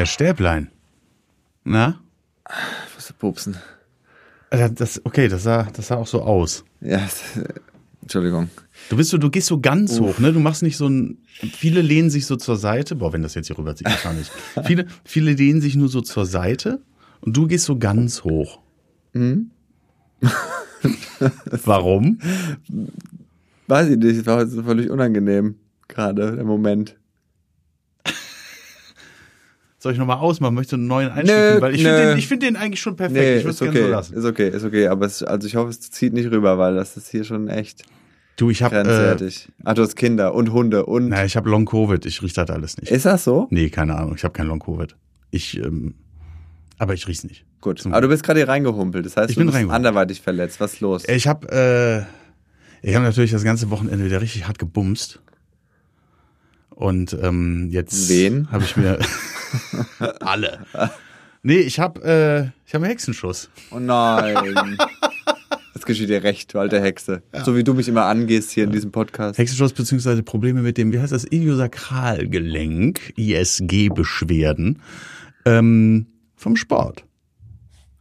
Herr Stäblein. Na? Was für Pupsen. Äh, Das, okay, das sah, das sah auch so aus. Ja, das- Entschuldigung. Du bist so, du gehst so ganz hoch, ne? Du machst nicht so ein. Viele lehnen sich so zur Seite. Boah, wenn das jetzt hier rüber zieht, gar nicht. viele, viele lehnen sich nur so zur Seite und du gehst so ganz hoch. Warum? Weiß ich nicht, war heute so völlig unangenehm. Gerade der Moment. Soll ich nochmal ausmachen? Möchtest du einen neuen Einstieg? Nehmen? Weil ich finde den, ich find den eigentlich schon perfekt. Nee, ich würde es gerne okay. so lassen. ist okay, ist okay. Aber es, also ich hoffe, es zieht nicht rüber, weil das ist hier schon echt Du, ich habe äh. Ach, du hast Kinder und Hunde und. na, ich habe Long Covid. Ich riech das alles nicht. Ist das so? Nee, keine Ahnung. Ich habe kein Long Covid. Ich, ähm, aber ich riech's nicht. Gut. Zum Aber du bist gerade hier reingehumpelt. Das heißt, Ich du bin bist anderweitig verletzt. Was ist los? Ich habe, äh, ich habe natürlich das ganze Wochenende wieder richtig hart gebumst. Und ähm, jetzt Wen? habe ich mir alle. Nee, ich habe äh, ich habe einen Hexenschuss. Oh nein. Das geschieht dir recht, du alte Hexe. So wie du mich immer angehst hier in diesem Podcast. Hexenschuss beziehungsweise Probleme mit dem, wie heißt das, Iliosakralgelenk, ISG-Beschwerden ähm, vom Sport.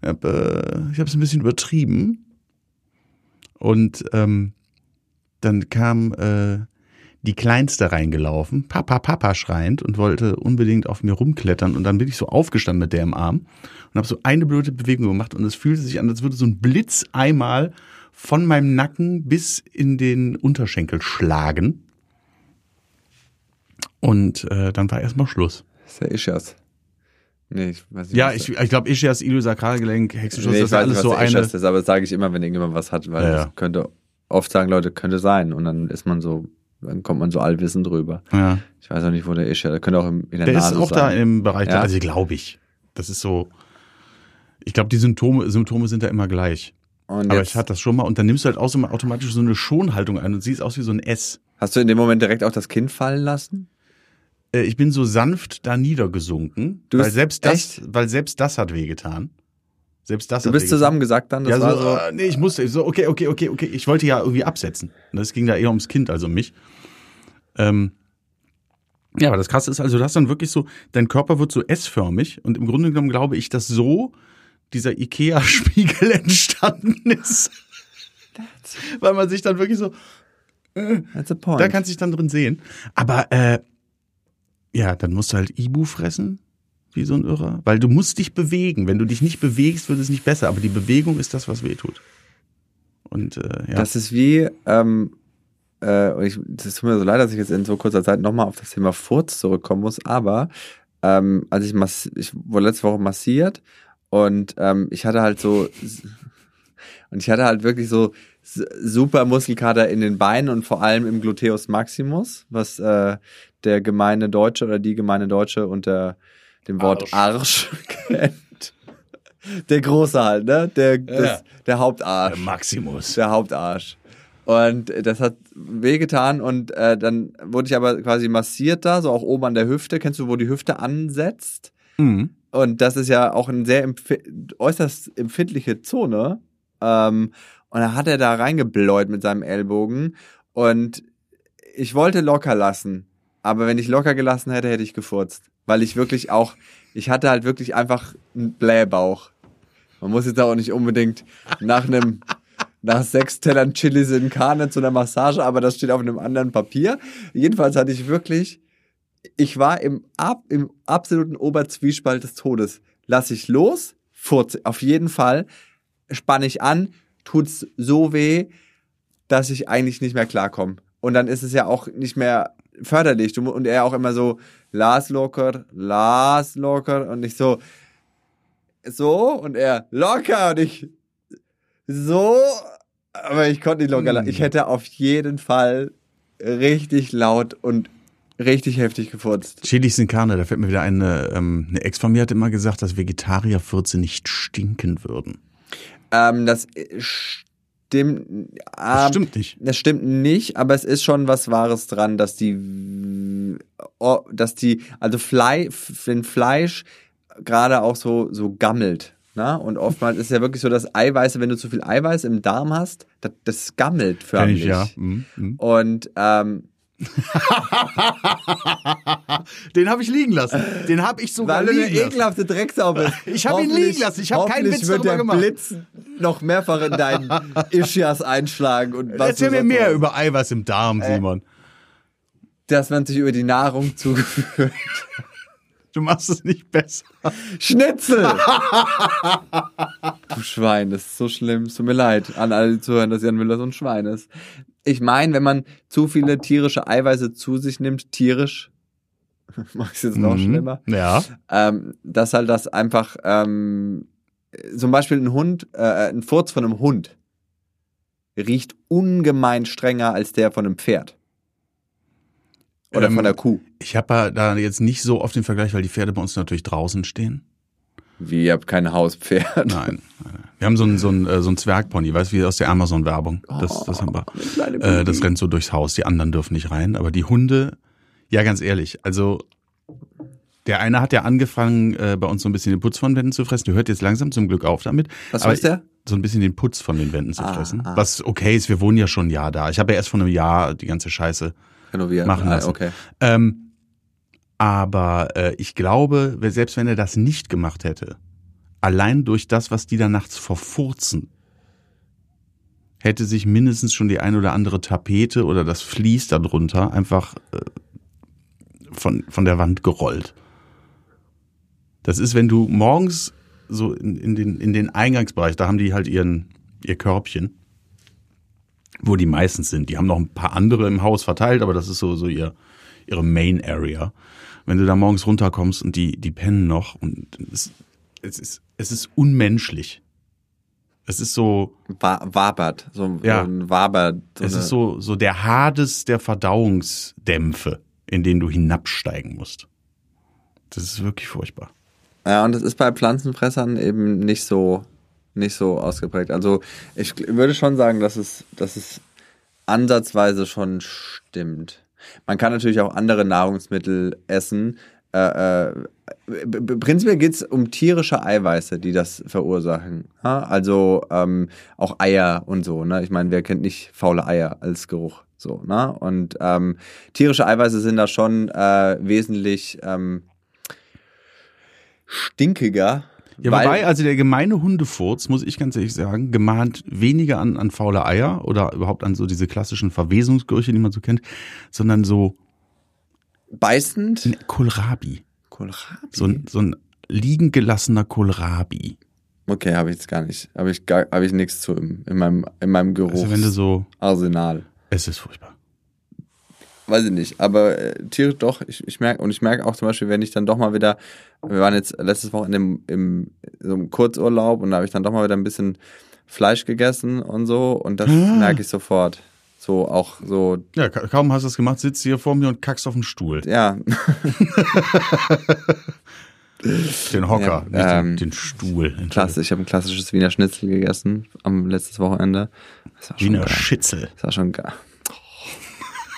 Ich habe äh, es ein bisschen übertrieben und ähm, dann kam äh, die Kleinste reingelaufen, Papa, Papa schreiend und wollte unbedingt auf mir rumklettern und dann bin ich so aufgestanden mit der im Arm und habe so eine blöde Bewegung gemacht und es fühlte sich an, als würde so ein Blitz einmal von meinem Nacken bis in den Unterschenkel schlagen. Und äh, dann war erstmal Schluss. Das ist ja Ischias. Nee, ich weiß nicht. Ja, ich, ich glaube, Ischias, Iliosakralgelenk, Hexenschuss, nee, das ich ist weiß alles nicht, so eine. Ischias ist, aber das sage ich immer, wenn irgendjemand was hat, weil ja. das könnte, oft sagen Leute, könnte sein und dann ist man so, dann kommt man so allwissend drüber. Ja. Ich weiß auch nicht, wo der Ischias, der könnte auch im, in der, Der Nase ist auch sein. da im Bereich, Ja? also glaube ich. Das ist so. Ich glaube, die Symptome, Symptome sind da immer gleich. und Aber ich hatte das schon mal und dann nimmst du halt auch so automatisch so eine Schonhaltung ein und siehst aus wie so ein S. hast du in dem Moment direkt auch das Kind fallen lassen? Äh, ich bin so sanft da niedergesunken, Du weil selbst das, weil selbst das hat wehgetan. Selbst das Du bist wehgetan. zusammengesackt dann? Das ja, so, so, äh, nee, ich musste, so, okay, okay, okay, okay. Ich wollte ja irgendwie absetzen. Das ging da eher ums Kind als um mich. Ähm, ja, aber das Krasse ist also, du hast dann wirklich so, dein Körper wird so S-förmig und im Grunde genommen glaube ich, dass so dieser Ikea-Spiegel entstanden ist. Weil man sich dann wirklich so, that's a point. da kannst du dich dann drin sehen. Aber äh, ja, dann musst du halt Ibu fressen, wie so ein Irrer. Weil du musst dich bewegen. Wenn du dich nicht bewegst, wird es nicht besser. Aber die Bewegung ist das, was weh tut. Und äh, ja. Das ist wie, ähm, äh, ich, das tut mir so leid, dass ich jetzt in so kurzer Zeit nochmal auf das Thema Furz zurückkommen muss, aber ähm, als ich, mass ich wurde letzte Woche massiert und ähm, ich hatte halt so, und ich hatte halt wirklich so super Muskelkater in den Beinen und vor allem im Gluteus Maximus, was äh, der gemeine Deutsche oder die gemeine Deutsche unter dem Wort Arsch, kennt. Der große halt, ne? Der, das, der Hauptarsch. Der Maximus. Der Hauptarsch. Und das hat wehgetan und äh, dann wurde ich aber quasi massiert da, so auch oben an der Hüfte. Kennst du, wo die Hüfte ansetzt? Mhm. Und das ist ja auch eine sehr empf äußerst empfindliche Zone. Ähm, und dann hat er da reingebläut mit seinem Ellbogen. Und ich wollte locker lassen. Aber wenn ich locker gelassen hätte, hätte ich gefurzt. Weil ich wirklich auch, ich hatte halt wirklich einfach einen Blähbauch. Man muss jetzt auch nicht unbedingt nach einem, nach sechs Tellern Chilis in Karne zu einer Massage, aber das steht auf einem anderen Papier. Jedenfalls hatte ich wirklich, ich war im, ab, im absoluten Oberzwiespalt des Todes. Lass ich los, furze, auf jeden Fall, spann ich an, tut's so weh, dass ich eigentlich nicht mehr klarkomme. Und dann ist es ja auch nicht mehr förderlich. Du, und er auch immer so, las locker, las locker. Und ich so, so. Und er, locker. Und ich, so. Aber ich konnte nicht locker lassen. Ich hätte auf jeden Fall richtig laut und richtig heftig gefurzt. Chilis in Carne, da fällt mir wieder eine, ähm, eine Ex von mir hat immer gesagt, dass Vegetarierfürze nicht stinken würden. Ähm, das äh, stimmt. Das ähm, stimmt nicht. Das stimmt nicht, aber es ist schon was Wahres dran, dass die, oh, dass die, also Fleisch, wenn Fleisch gerade auch so, so gammelt. Ne? Und oftmals ist ja wirklich so, dass Eiweiße, wenn du zu viel Eiweiß im Darm hast, das, das gammelt förmlich. ich, ja. Mhm. Mhm. Und ähm, Den habe ich liegen lassen. Den habe ich sogar Weil du eine liegen lassen. ekelhafte Drecksau bist. Ich hab ihn liegen lassen. Ich hab keinen hoffentlich Witz wird darüber der gemacht. Blitz noch mehrfach in deinen Ischias einschlagen. Und was Erzähl mir mehr über Eiweiß im Darm, Simon. Dass man sich über die Nahrung zugeführt. Du machst es nicht besser. Schnitzel! du Schwein, das ist so schlimm. Es tut mir leid an alle, die zuhören, dass Jan Müller so ein Schwein ist. Ich meine, wenn man zu viele tierische Eiweiße zu sich nimmt, tierisch, mach ich jetzt noch Mhm. schlimmer, Ja. ähm, dass halt das einfach, ähm, zum Beispiel ein Hund, äh, ein Furz von einem Hund riecht ungemein strenger als der von einem Pferd. Oder Ähm, von der Kuh. Ich habe da jetzt nicht so oft den Vergleich, weil die Pferde bei uns natürlich draußen stehen. Wie, ihr habt kein Hauspferd. Nein, nein. Wir haben so einen so einen, äh, so einen Zwergpony, weißt du, wie aus der Amazon-Werbung. Das, das haben wir. Äh, das rennt so durchs Haus. Die anderen dürfen nicht rein. Aber die Hunde, ja, ganz ehrlich, also der eine hat ja angefangen, äh, bei uns so ein bisschen den Putz von Wänden zu fressen. Der hört jetzt langsam zum Glück auf damit. Was Aber ist der? So ein bisschen den Putz von den Wänden zu Ah, fressen. ah. Was okay ist, wir wohnen ja schon ein Jahr da. Ich habe ja erst vor einem Jahr die ganze Scheiße Renovieren. machen Ah, lassen. Okay. Ähm, aber äh, ich glaube, selbst wenn er das nicht gemacht hätte, allein durch das, was die da nachts verfurzen, hätte sich mindestens schon die ein oder andere Tapete oder das Vlies darunter einfach äh, von, von der Wand gerollt. Das ist, wenn du morgens so in, in, den, in den Eingangsbereich, da haben die halt ihren, ihr Körbchen, wo die meistens sind. Die haben noch ein paar andere im Haus verteilt, aber das ist so, so ihr, ihre Main Area. Wenn du da morgens runterkommst und die, die pennen noch und es, es ist, es ist unmenschlich. Es ist so, Wa wabert. So, Ja. so ein Wabert. So es ist so, so der Hades der Verdauungsdämpfe, in den du hinabsteigen musst. Das ist wirklich furchtbar. Ja, und das ist bei Pflanzenfressern eben nicht so, nicht so ausgeprägt. Also ich würde schon sagen, dass es, dass es ansatzweise schon stimmt. Man kann natürlich auch andere Nahrungsmittel essen. Äh, äh, prinzipiell geht es um tierische Eiweiße, die das verursachen. Ja? Also ähm, auch Eier und so. Ne? Ich meine, wer kennt nicht faule Eier als Geruch? So, ne? Und ähm, tierische Eiweiße sind da schon äh, wesentlich ähm, stinkiger. Ja, weil- wobei, also der gemeine Hundefurz, muss ich ganz ehrlich sagen, gemahnt weniger an, an faule Eier oder überhaupt an so diese klassischen Verwesungsgerüche, die man so kennt, sondern so beißend. ein Kohlrabi. Kohlrabi. So ein, so ein liegen gelassener Kohlrabi. okay, habe ich jetzt gar nicht. Habe ich gar, habe ich nichts zu im, in meinem in meinem Also wenn du so, Geruchsarsenal. es ist furchtbar. Weiß ich nicht, aber äh, Tiere doch. Ich, ich merke und ich merke auch zum Beispiel, wenn ich dann doch mal wieder, wir waren jetzt letztes Wochenende im, im so einem Kurzurlaub und da habe ich dann doch mal wieder ein bisschen Fleisch gegessen und so und das Ah. merke ich sofort. So auch so, Ja, ka- kaum hast du es gemacht, sitzt hier vor mir und kackst auf den Stuhl. ja, Den Hocker, Ja, nicht den, ähm, den Stuhl. Klasse. Ich habe ein klassisches Wiener Schnitzel gegessen am letztes Wochenende. Wiener geil. Schitzel. Das war schon geil.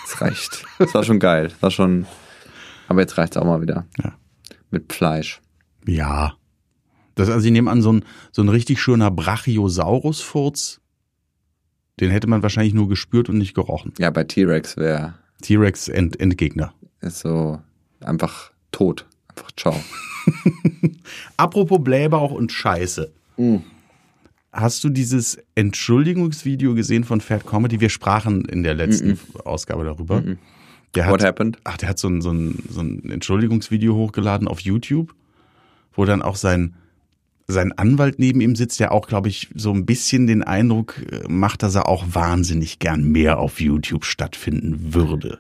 Das reicht. Das war schon geil. Das war schon. Aber jetzt reicht's auch mal wieder. Ja. Mit Fleisch. Ja. Das, also ich nehme an, so ein, so ein richtig schöner Brachiosaurus-Furz, den hätte man wahrscheinlich nur gespürt und nicht gerochen. Ja, bei T-Rex wäre T-Rex End, Endgegner. ist so einfach tot. Einfach ciao. Apropos Blähbauch und Scheiße. Hast du dieses Entschuldigungsvideo gesehen von Fat Comedy? Wir sprachen in der letzten Ausgabe darüber. Der What hat, happened? ach, der hat so ein, so, ein, so ein Entschuldigungsvideo hochgeladen auf YouTube, wo dann auch sein, sein Anwalt neben ihm sitzt, der auch, glaube ich, so ein bisschen den Eindruck äh, macht, dass er auch wahnsinnig gern mehr auf YouTube stattfinden würde.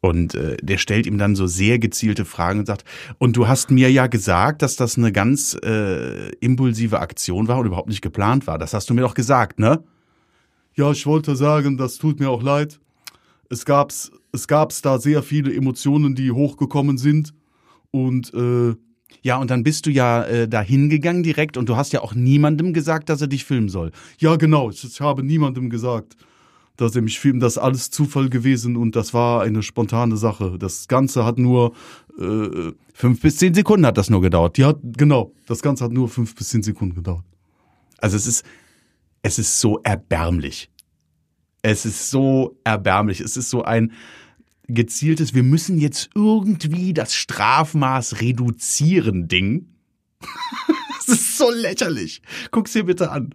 Und äh, der stellt ihm dann so sehr gezielte Fragen und sagt, und du hast mir ja gesagt, dass das eine ganz äh, impulsive Aktion war und überhaupt nicht geplant war. Das hast du mir doch gesagt, ne? Ja, ich wollte sagen, das tut mir auch leid. Es gab's, es gab's da sehr viele Emotionen, die hochgekommen sind. Und äh, ja, und dann bist du ja äh, da hingegangen direkt und du hast ja auch niemandem gesagt, dass er dich filmen soll. Ja, genau, ich, habe niemandem gesagt, dass er mich filmt. Das ist alles Zufall gewesen und das war eine spontane Sache. Das Ganze hat nur äh, fünf bis zehn Sekunden hat das nur gedauert. Ja, genau. Das Ganze hat nur fünf bis zehn Sekunden gedauert. Also es ist, es ist so erbärmlich. Es ist so erbärmlich. Es ist so ein gezieltes, wir müssen jetzt irgendwie das Strafmaß reduzieren Ding. Es ist so lächerlich. Guck's dir bitte an.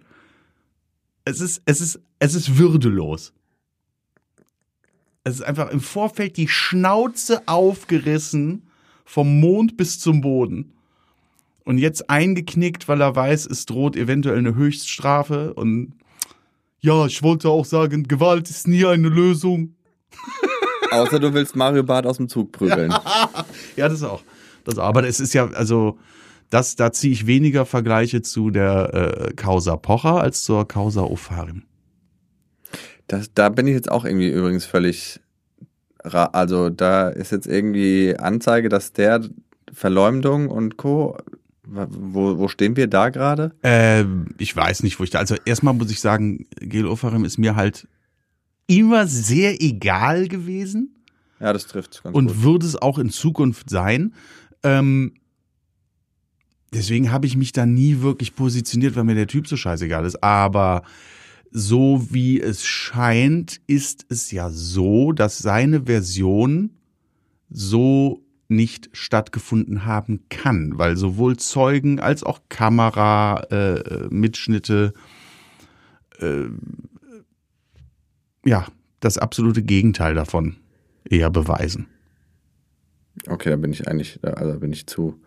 Es ist, es ist, es ist würdelos. Es ist einfach im Vorfeld die Schnauze aufgerissen vom Mond bis zum Boden. Und jetzt eingeknickt, weil er weiß, es droht eventuell eine Höchststrafe. Und ja, ich wollte auch sagen, Gewalt ist nie eine Lösung. Außer du willst Mario Barth aus dem Zug prügeln. Ja, das auch. Das. Aber es ist ja, also, das, da ziehe ich weniger Vergleiche zu der äh, Causa Pocher als zur Causa Ofarim. Das, da bin ich jetzt auch irgendwie übrigens völlig. ra- Also da ist jetzt irgendwie Anzeige, dass der Verleumdung und Co. Wo, wo stehen wir da gerade? Äh, ich weiß nicht, wo ich da. Also erstmal muss ich sagen, Gel Ofarim ist mir halt immer sehr egal gewesen Ja, das trifft ganz und gut. würde es auch in Zukunft sein. Ähm, deswegen habe ich mich da nie wirklich positioniert, weil mir der Typ so scheißegal ist. Aber so wie es scheint, ist es ja so, dass seine Version so nicht stattgefunden haben kann, weil sowohl Zeugen als auch Kamera, äh, äh, Mitschnitte, äh, ja, das absolute Gegenteil davon eher beweisen. Okay, da bin ich eigentlich, also bin ich zu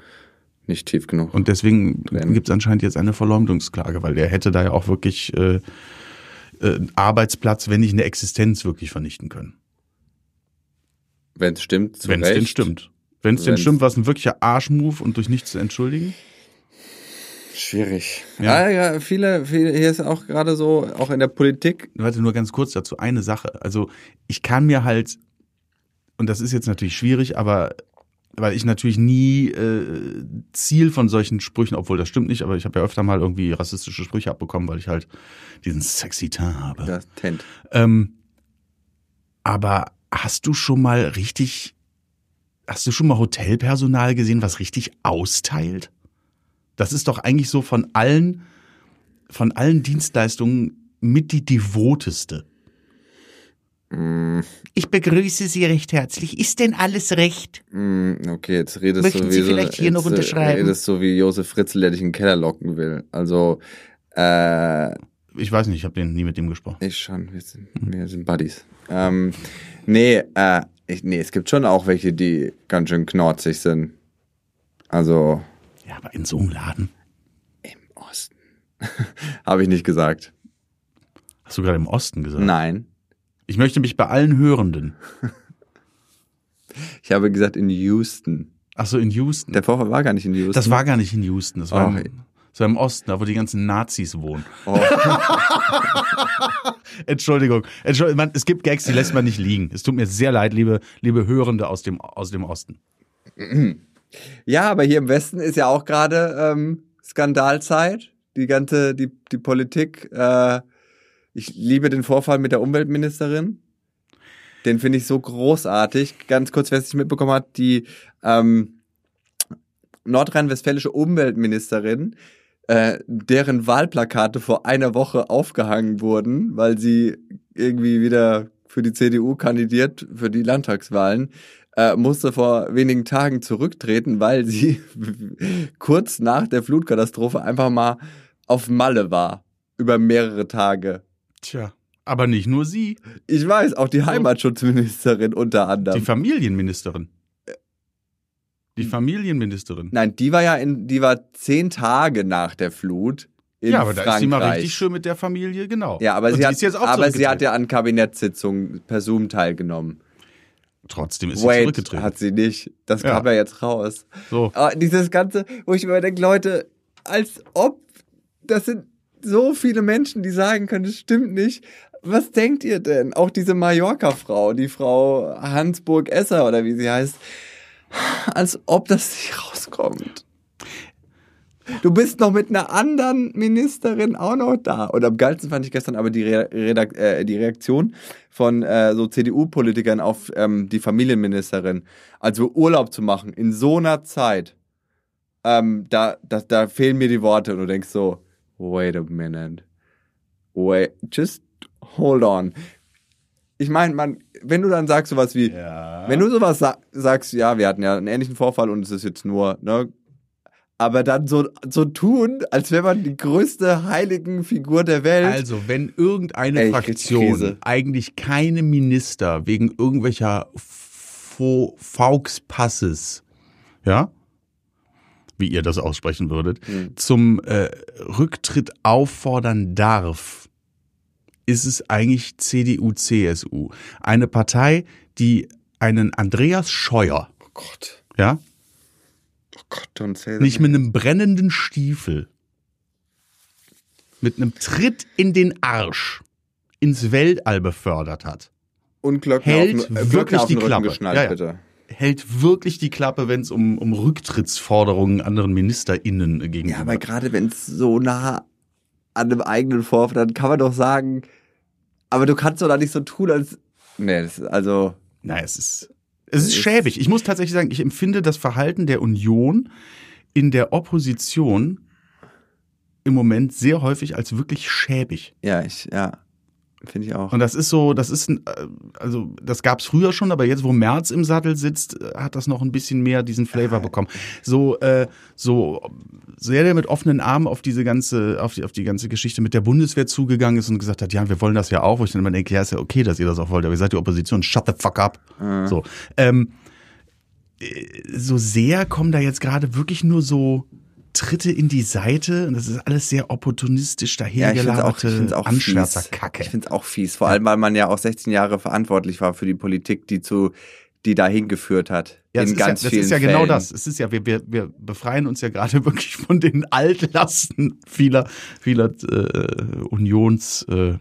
nicht tief genug. Und deswegen gibt es anscheinend jetzt eine Verleumdungsklage, weil der hätte da ja auch wirklich äh, äh, einen Arbeitsplatz, wenn nicht eine Existenz, wirklich vernichten können. Wenn es stimmt, zu Wenn es denn stimmt. Wenn es denn stimmt, war es ein wirklicher Arschmove und durch nichts zu entschuldigen. Schwierig. Ja. Ja, ja, viele, viele, hier ist auch gerade so, auch in der Politik, Warte, nur ganz kurz dazu, eine Sache. Also ich kann mir halt, und das ist jetzt natürlich schwierig, aber weil ich natürlich nie äh, Ziel von solchen Sprüchen, obwohl das stimmt nicht, aber ich habe ja öfter mal irgendwie rassistische Sprüche abbekommen, weil ich halt diesen sexy Teint habe. das Tent. Ähm, aber hast du schon mal richtig, hast du schon mal Hotelpersonal gesehen, was richtig austeilt? Das ist doch eigentlich so von allen, von allen Dienstleistungen mit die devoteste. Mm, Ich begrüße Sie recht herzlich. Ist denn alles recht? mm, okay, jetzt redest Möchten du Sie wie so, vielleicht hier noch äh, unterschreiben? redest so wie Josef Fritzl, der dich in den Keller locken will. Also, äh, Ich weiß nicht, ich habe den nie mit dem gesprochen. ich schon, wir sind, wir sind Buddies. Ähm, nee, äh, ich, nee, es gibt schon auch welche, die ganz schön knorzig sind. Also, Ja, aber in so einem Laden. im Osten. Habe ich nicht gesagt. Hast du gerade im Osten gesagt? Nein. Ich möchte mich bei allen Hörenden. Ich habe gesagt in Houston. Ach so, in Houston. Der Vorfall war gar nicht in Houston. Das war gar nicht in Houston, das war, Oh. im, war im Osten, da wo die ganzen Nazis wohnen. Oh. Entschuldigung. Entschuldigung, man, es gibt Gags, die lässt man nicht liegen. Es tut mir sehr leid, liebe, liebe Hörende aus dem, aus dem Osten. Ja, aber hier im Westen ist ja auch gerade ähm, Skandalzeit. Die ganze, die, die Politik. Äh, ich liebe den Vorfall mit der Umweltministerin. Den finde ich so großartig. Ganz kurz, wer es nicht mitbekommen hat, die ähm, nordrhein-westfälische Umweltministerin, äh, deren Wahlplakate vor einer Woche aufgehangen wurden, weil sie irgendwie wieder für die CDU kandidiert für die Landtagswahlen, äh, musste vor wenigen Tagen zurücktreten, weil sie kurz nach der Flutkatastrophe einfach mal auf Malle war. Über mehrere Tage. Tja. Aber nicht nur sie, Ich weiß, auch die Heimatschutzministerin unter die anderem. Familienministerin. Die Familienministerin. Nein, die war ja in, die war zehn Tage nach der Flut in ja, aber da Frankreich. ist sie mal richtig schön mit der Familie, genau. Ja, aber, Und sie die hat, ist jetzt auch aber sie hat ja an Kabinettssitzungen per Zoom teilgenommen. Trotzdem ist sie Wait, zurückgetreten. hat sie nicht. Das Ja. kam ja jetzt raus. so. Aber dieses Ganze, wo ich mir denke, Leute, als ob, das sind so viele Menschen, die sagen können, das stimmt nicht. Was denkt ihr denn? Auch diese Mallorca-Frau, die Frau Hansburg-Esser oder wie sie heißt, als ob das nicht rauskommt. Du bist noch mit einer anderen Ministerin auch noch da. Und am geilsten fand ich gestern aber die, Re Redak äh, die Reaktion von äh, so CDU-Politikern auf ähm, die Familienministerin. Also Urlaub zu machen in so einer Zeit, ähm, da, da, da fehlen mir die Worte und du denkst so, wait a minute. Wait, just hold on. ich meine, man, wenn du dann sagst sowas wie, Ja. wenn du sowas sa sagst, ja, wir hatten ja einen ähnlichen Vorfall und es ist jetzt nur, ne, aber dann so, so tun, als wäre man die größte heiligen Figur der Welt. Also, wenn irgendeine Ey, Fraktion eigentlich keine Minister wegen irgendwelcher Fauxpasses, ja, wie ihr das aussprechen würdet, Hm. zum äh, Rücktritt auffordern darf, ist es eigentlich CDU, CSU. Eine Partei, die einen Andreas Scheuer, oh Gott, ja, Gott, that. nicht mit einem brennenden Stiefel, mit einem Tritt in den Arsch ins Weltall befördert hat, und Glöckner hält auf, äh, wirklich auf die Klappe. Ja, ja. hält wirklich die Klappe, wenn es um, um Rücktrittsforderungen anderen MinisterInnen gegenüber Ja, aber gerade wenn es so nah an einem eigenen Vorfall, dann kann man doch sagen, aber du kannst doch da nicht so tun, als. Nee, das ist also. Na, es ist, es ist schäbig. Ich muss tatsächlich sagen, ich empfinde das Verhalten der Union in der Opposition im Moment sehr häufig als wirklich schäbig. Ja, ich, ja. Finde ich auch. Und das ist so, das ist, äh, also das gab's früher schon, aber jetzt, wo Merz im Sattel sitzt, äh, hat das noch ein bisschen mehr diesen Flavor bekommen. So, äh, so sehr der mit offenen Armen auf diese ganze, auf die, auf die ganze Geschichte mit der Bundeswehr zugegangen ist und gesagt hat, ja, wir wollen das ja auch, wo ich dann immer denke, ja, ist ja okay, dass ihr das auch wollt, aber ihr seid die Opposition, shut the fuck up. So, ähm, äh, so sehr kommen da jetzt gerade wirklich nur so Tritte in die Seite und das ist alles sehr opportunistisch ja, ich finde es auch, ich finde es auch fies. Vor allem, weil man ja auch 16 Jahre verantwortlich war für die Politik, die zu, die dahin geführt hat. Ja, das in ist ja, ganz das vielen ist ja Fällen. genau das. Es ist ja, wir, wir, wir befreien uns ja gerade wirklich von den Altlasten vieler, vieler äh, Unions, äh,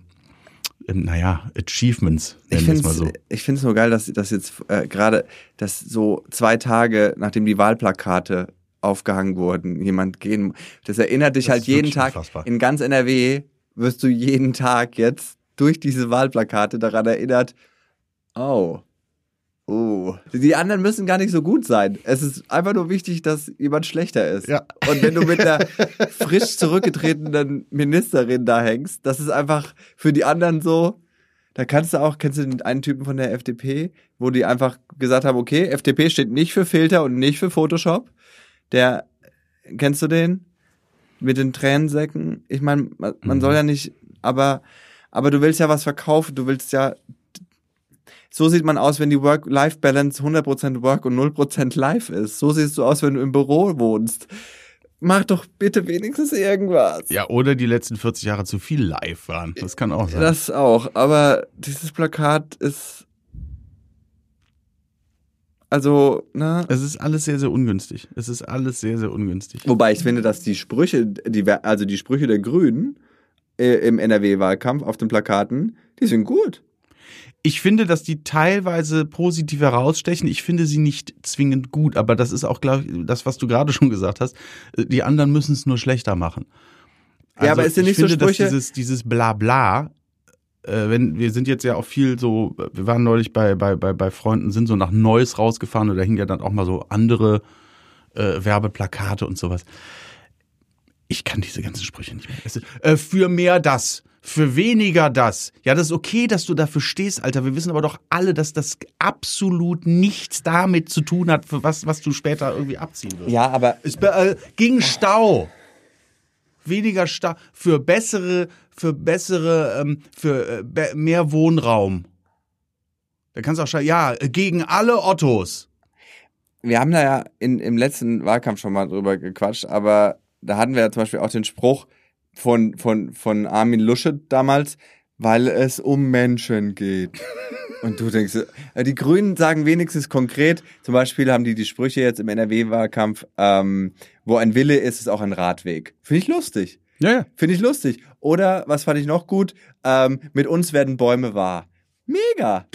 ähm, naja, Achievements, Ich finde es so. ich find's nur geil, dass, dass jetzt äh, gerade, dass so zwei Tage, nachdem die Wahlplakate aufgehangen wurden, jemand gehen. Das erinnert dich Das halt jeden Tag. unfassbar. In ganz NRW wirst du jeden Tag jetzt durch diese Wahlplakate daran erinnert, oh. Oh. Die anderen müssen gar nicht so gut sein. Es ist einfach nur wichtig, dass jemand schlechter ist. Ja. Und wenn du mit einer frisch zurückgetretenen Ministerin da hängst, das ist einfach für die anderen so, da kannst du auch, kennst du den einen Typen von der FDP, wo die einfach gesagt haben, okay, FDP steht nicht für Filter und nicht für Photoshop. Der, kennst du den? Mit den Tränensäcken? Ich meine, man, man Mhm. soll ja nicht, aber, aber du willst ja was verkaufen, du willst ja, so sieht man aus, wenn die Work-Life-Balance 100% Work und 0% Life ist. So siehst du aus, wenn du im Büro wohnst. Mach doch bitte wenigstens irgendwas. Ja, oder die letzten 40 Jahre zu viel live waren. Das kann auch sein. Das auch, aber dieses Plakat ist. Also, ne? es ist alles sehr, sehr ungünstig. Es ist alles sehr, sehr ungünstig. Wobei ich finde, dass die Sprüche, die, also die Sprüche der Grünen äh, im NRW-Wahlkampf auf den Plakaten, die sind gut. Ich finde, dass die teilweise positiv herausstechen. Ich finde sie nicht zwingend gut, aber das ist auch, glaube ich, das, was du gerade schon gesagt hast. Die anderen müssen es nur schlechter machen. Ja, aber es sind ich nicht so finde, dass Sprüche- dieses, dieses Blabla, wenn, wir sind jetzt ja auch viel so, wir waren neulich bei, bei, bei, bei Freunden, sind so nach Neuss rausgefahren und da hingen ja dann auch mal so andere äh, Werbeplakate und sowas. Ich kann diese ganzen Sprüche nicht mehr. Ist, äh, für mehr das, für weniger das. Ja, das ist okay, dass du dafür stehst, Alter. Wir wissen aber doch alle, dass das absolut nichts damit zu tun hat, für was, was du später irgendwie abziehen wirst. Ja, aber Es äh, gegen Stau. Weniger Stau. Für bessere, für bessere, ähm, für äh, be mehr Wohnraum. Da kannst du auch schreiben, ja, gegen alle Ottos. wir haben da ja in, im letzten Wahlkampf schon mal drüber gequatscht, aber da hatten wir ja zum Beispiel auch den Spruch von, von, von Armin Lusche damals, weil es um Menschen geht. Und du denkst, äh, die Grünen sagen wenigstens konkret, zum Beispiel haben die die Sprüche jetzt im NRW-Wahlkampf, ähm, wo ein Wille ist, ist auch ein Radweg. Finde ich lustig. Ja, ja. Finde ich lustig. Oder, was fand ich noch gut, ähm, mit uns werden Bäume wahr. Mega.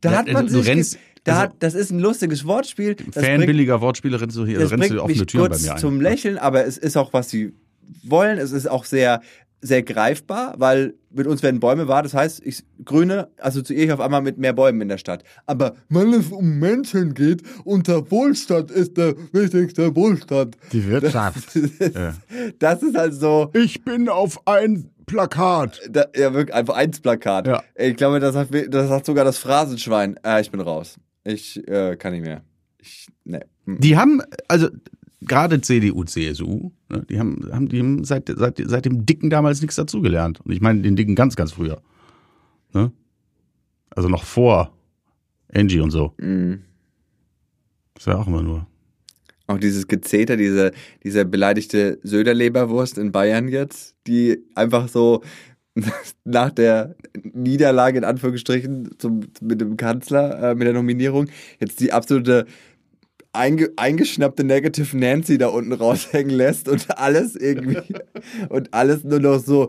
Da Ja, hat man also sich, rennst- da also- hat, das ist ein lustiges Wortspiel. Das Fan bringt- billiger Wortspiele rennst du hier, das rennst du offene Türen bei mir ein. zum Lächeln, aber es ist auch, was sie wollen. Es ist auch sehr, sehr greifbar, weil mit uns werden Bäume wahr. Das heißt, ich, Grüne assoziiere ich auf einmal mit mehr Bäumen in der Stadt. Aber weil es um Menschen geht und der Wohlstand ist der wichtigste Wohlstand. Die Wirtschaft. Das, das ist halt so. Ich bin auf ein Plakat. Da, ja, wirklich einfach eins Plakat. Ja. Ich glaube, das hat, das hat sogar das Phrasenschwein. Äh, ich bin raus. Ich äh, kann nicht mehr. Ich, ne. Die haben, also gerade CDU, CSU, ne, die haben, haben, die haben seit, seit, seit dem Dicken damals nichts dazugelernt. Und ich meine den Dicken ganz, ganz früher. Ne? Also noch vor Angie und so. Mhm. Das war auch immer nur. Auch dieses Gezeter, diese, diese beleidigte Söderleberwurst in Bayern jetzt, die einfach so nach der Niederlage in Anführungsstrichen zum, mit dem Kanzler, äh, mit der Nominierung, jetzt die absolute einge, eingeschnappte Negative Nancy da unten raushängen lässt und alles irgendwie und alles nur noch so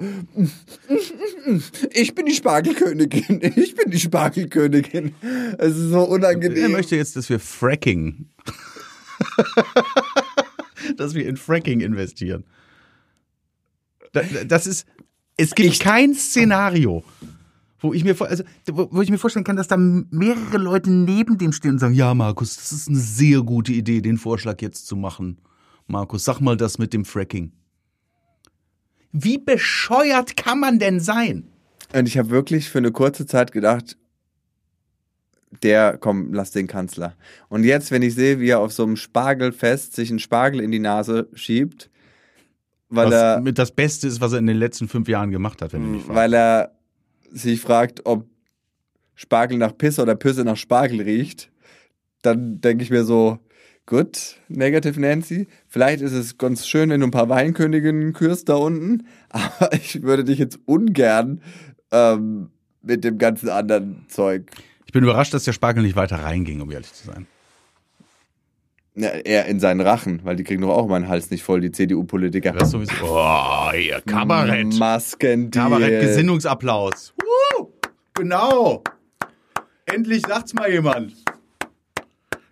ich bin die Spargelkönigin, ich bin die Spargelkönigin. Es ist so Er unangenehm. möchte jetzt, dass wir Fracking, dass wir in Fracking investieren. Da- da- Das ist, es gibt kein Szenario, wo ich mir, also, wo, wo ich mir vorstellen kann, dass da mehrere Leute neben dem stehen und sagen, ja, Markus, das ist eine sehr gute Idee, den Vorschlag jetzt zu machen. Markus, sag mal das mit dem Fracking. Wie bescheuert kann man denn sein? Und ich habe wirklich für eine kurze Zeit gedacht, der, komm, lass den Kanzler. Und jetzt, wenn ich sehe, wie er auf so einem Spargelfest sich einen Spargel in die Nase schiebt, weil was er, mit das Beste ist, was er in den letzten fünf Jahren gemacht hat, wenn du mich fragst. weil er sich fragt, ob Spargel nach Pisse oder Pisse nach Spargel riecht, dann denke ich mir so, gut, Negative Nancy, vielleicht ist es ganz schön, wenn du ein paar Weinköniginnen kürst da unten, aber ich würde dich jetzt ungern ähm, mit dem ganzen anderen Zeug Ich bin überrascht, dass der Spargel nicht weiter reinging, um ehrlich zu sein. Ja, eher in seinen Rachen, weil die kriegen doch auch meinen Hals nicht voll, die CDU-Politiker. Das ist sowieso. Oh, hier, Kabarett. Maskendeal. Kabarett, Gesinnungsapplaus. Woo! Genau. Endlich sagt's mal jemand.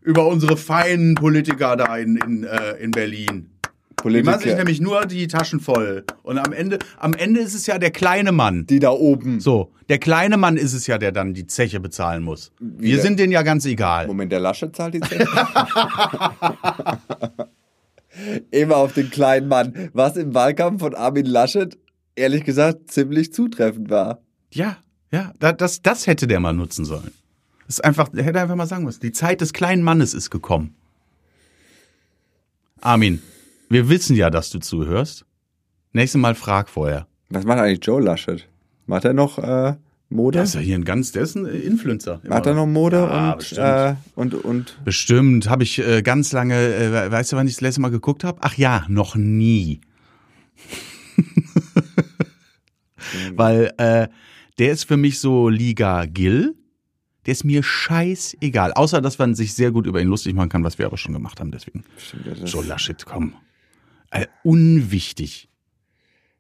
Über unsere feinen Politiker da in, in, äh, in Berlin. Die machen sich nämlich nur die Taschen voll. Und am Ende, am Ende ist es ja der kleine Mann. die da oben. So, der kleine Mann ist es ja, der dann die Zeche bezahlen muss. Wir Wieder. sind denen ja ganz egal. Moment, der Lasche zahlt die Zeche? Immer auf den kleinen Mann. Was im Wahlkampf von Armin Laschet, ehrlich gesagt, ziemlich zutreffend war. Ja, ja, da- das, das hätte der mal nutzen sollen. Das ist einfach, der hätte einfach mal sagen müssen, die Zeit des kleinen Mannes ist gekommen. Armin, wir wissen ja, dass du zuhörst. Nächstes Mal frag vorher. Was macht eigentlich Joe Laschet? Macht er noch äh, Mode? Der ist ja hier ein ganz, der ist ein Influencer. Macht er noch Mode Ja, und, bestimmt. äh, und, und Bestimmt, habe ich äh, ganz lange, äh, weißt du, wann ich das letzte Mal geguckt habe? Ach ja, noch nie. Weil äh, der ist für mich so Liga Gill. Der ist mir scheißegal. Außer, dass man sich sehr gut über ihn lustig machen kann, was wir aber schon gemacht haben. Deswegen. Stimmt, Joe Laschet, komm. Äh, unwichtig.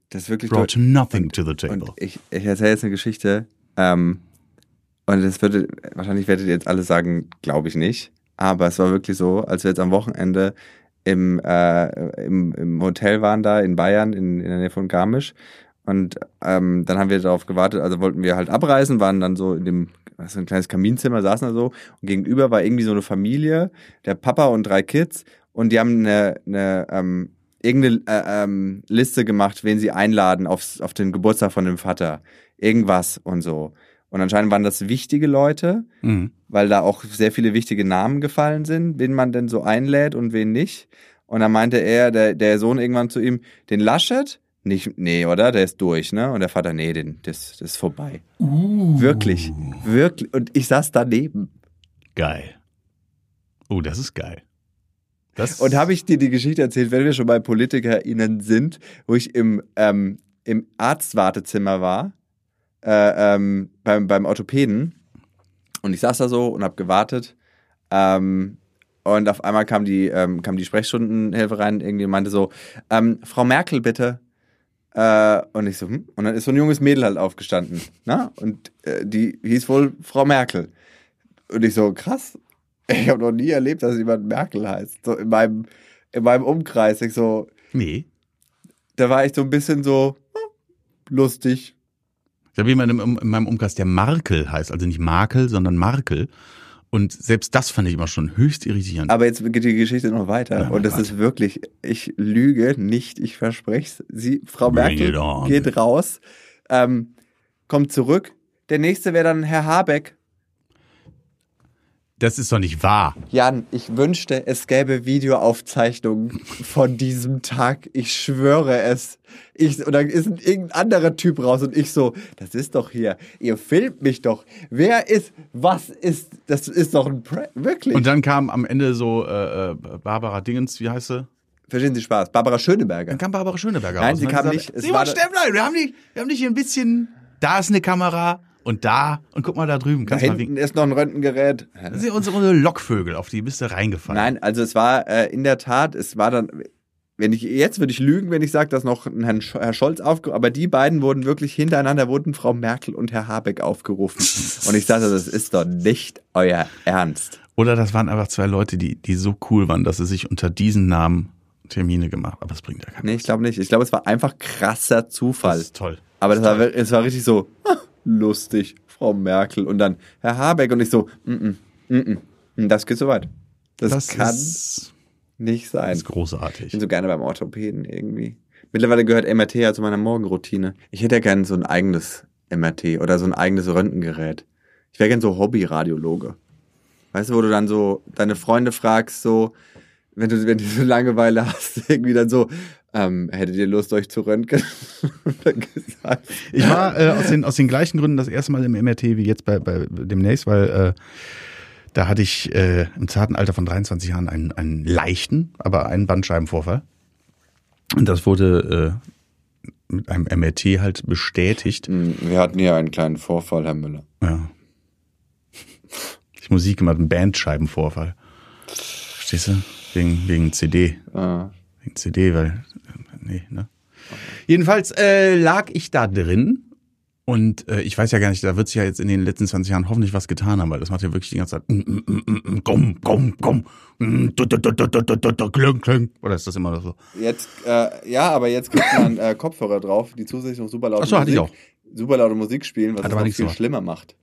das ist wirklich Brought nothing to the table. Und ich, ich erzähle jetzt eine Geschichte. Ähm, und das würde, wahrscheinlich werdet ihr jetzt alle sagen, glaube ich nicht. Aber es war wirklich so, als wir jetzt am Wochenende im, äh, im, im Hotel waren da in Bayern, in, in der Nähe von Garmisch. Und ähm, dann haben wir darauf gewartet, also wollten wir halt abreisen, waren dann so in dem, was ein kleines Kaminzimmer, saßen da so. Und gegenüber war irgendwie so eine Familie, der Papa und drei Kids. Und die haben eine, eine ähm, irgendeine äh, ähm, Liste gemacht, wen sie einladen aufs, auf den Geburtstag von dem Vater. Irgendwas und so. Und anscheinend waren das wichtige Leute, Mhm. weil da auch sehr viele wichtige Namen gefallen sind, wen man denn so einlädt und wen nicht. Und dann meinte er, der, der Sohn irgendwann zu ihm, den Laschet? Nicht, nee, oder? Der ist durch, ne? Und der Vater, nee, den, das, das ist vorbei. Wirklich, wirklich. Und ich saß daneben. Geil. Oh, das ist geil. Das Und habe ich dir die Geschichte erzählt, wenn wir schon bei PolitikerInnen sind, wo ich im, ähm, im Arztwartezimmer war, äh, ähm, beim, beim Orthopäden. Und ich saß da so und habe gewartet. Ähm, und auf einmal kam die, ähm, kam die Sprechstundenhelferin irgendwie und meinte so, ähm, Frau Merkel bitte. Äh, und ich so, hm? Und dann ist so ein junges Mädel halt aufgestanden. Na? Und äh, die hieß wohl Frau Merkel. Und ich so, krass. Ich habe noch nie erlebt, dass jemand Merkel heißt. So in meinem, in meinem Umkreis. Ich so, Nee. da war ich so ein bisschen so hm, lustig. Ich habe jemanden in meinem Umkreis, der Markel heißt, also nicht Markel, sondern Markel. Und selbst das fand ich immer schon höchst irritierend. Aber jetzt geht die Geschichte noch weiter. Ja, und das ist wirklich, ich lüge nicht, ich verspreche es. Sie, Frau Merkel geht raus, ähm, kommt zurück. Der nächste wäre dann Herr Habeck. Das ist doch nicht wahr. Jan, ich wünschte, es gäbe Videoaufzeichnungen von diesem Tag. Ich schwöre es. Ich, und dann ist ein irgendein anderer Typ raus und ich so, das ist doch hier, ihr filmt mich doch. Wer ist, was ist, das ist doch ein Prank, wirklich. Und dann kam am Ende so äh, äh, Barbara Dingens, wie heißt sie? Verstehen Sie Spaß. Barbara Schöneberger. Dann kam Barbara Schöneberger Nein, raus sie und hat kam gesagt, nicht. Simon war- Stefflein, wir haben dich, wir haben dich hier ein bisschen, da ist eine Kamera und da und guck mal da drüben, Da kannst hinten ist noch ein Röntgengerät. Das sind unsere, unsere Lockvögel, auf die bist du reingefallen. Nein, also es war äh, in der Tat, es war dann, wenn ich jetzt würde ich lügen, wenn ich sage, dass noch ein Herrn Sch- Herr Scholz aufgerufen, aber die beiden wurden wirklich hintereinander wurden Frau Merkel und Herr Habeck aufgerufen. und ich sagte, das ist doch nicht euer Ernst. Oder das waren einfach zwei Leute, die, die so cool waren, dass sie sich unter diesen Namen Termine gemacht haben. Aber das bringt ja keinen. Nee, ich glaube nicht. Ich glaube, es war einfach krasser Zufall. Das ist toll. aber das war, wir- es war richtig so lustig, Frau Merkel und dann Herr Habeck und ich so, mm -mm, mm -mm, das geht so weit. Das, Das kann ist, nicht sein. ist Ich großartig. bin so gerne beim Orthopäden irgendwie. Mittlerweile gehört MRT ja zu meiner Morgenroutine. Ich hätte ja gerne so ein eigenes MRT oder so ein eigenes Röntgengerät. Ich wäre gerne so Hobby-Radiologe. Weißt du, wo du dann so deine Freunde fragst, so, wenn du, wenn du so Langeweile hast, irgendwie dann so, ähm, hättet ihr Lust, euch zu röntgen? Gesagt, Ich war äh, aus, den, aus den gleichen Gründen das erste Mal im MRT wie jetzt bei, bei demnächst, weil äh, da hatte ich äh, im zarten Alter von 23 Jahren einen, einen leichten, aber einen Bandscheibenvorfall. Und das wurde äh, mit einem MRT halt bestätigt. "Hm, wir hatten hier einen kleinen Vorfall, Herr Müller. Ja. Ich Musik gemacht, einen Bandscheibenvorfall. Verstehst du? Wegen, wegen CD. Ah. CD, weil, äh, nee, ne? Jedenfalls äh, lag ich da drin und äh, ich weiß ja gar nicht, da wird sich ja jetzt in den letzten 20 Jahren hoffentlich was getan haben, weil das macht ja wirklich die ganze Zeit mm, mm, mm, komm, komm, komm, kling, kling. Oder ist das immer so? Jetzt, äh, ja, aber jetzt kriegt man äh, Kopfhörer drauf, die zusätzlich noch super laut Ach so, hatte ich auch. super laute Musik spielen, was Hat es noch viel so. schlimmer macht.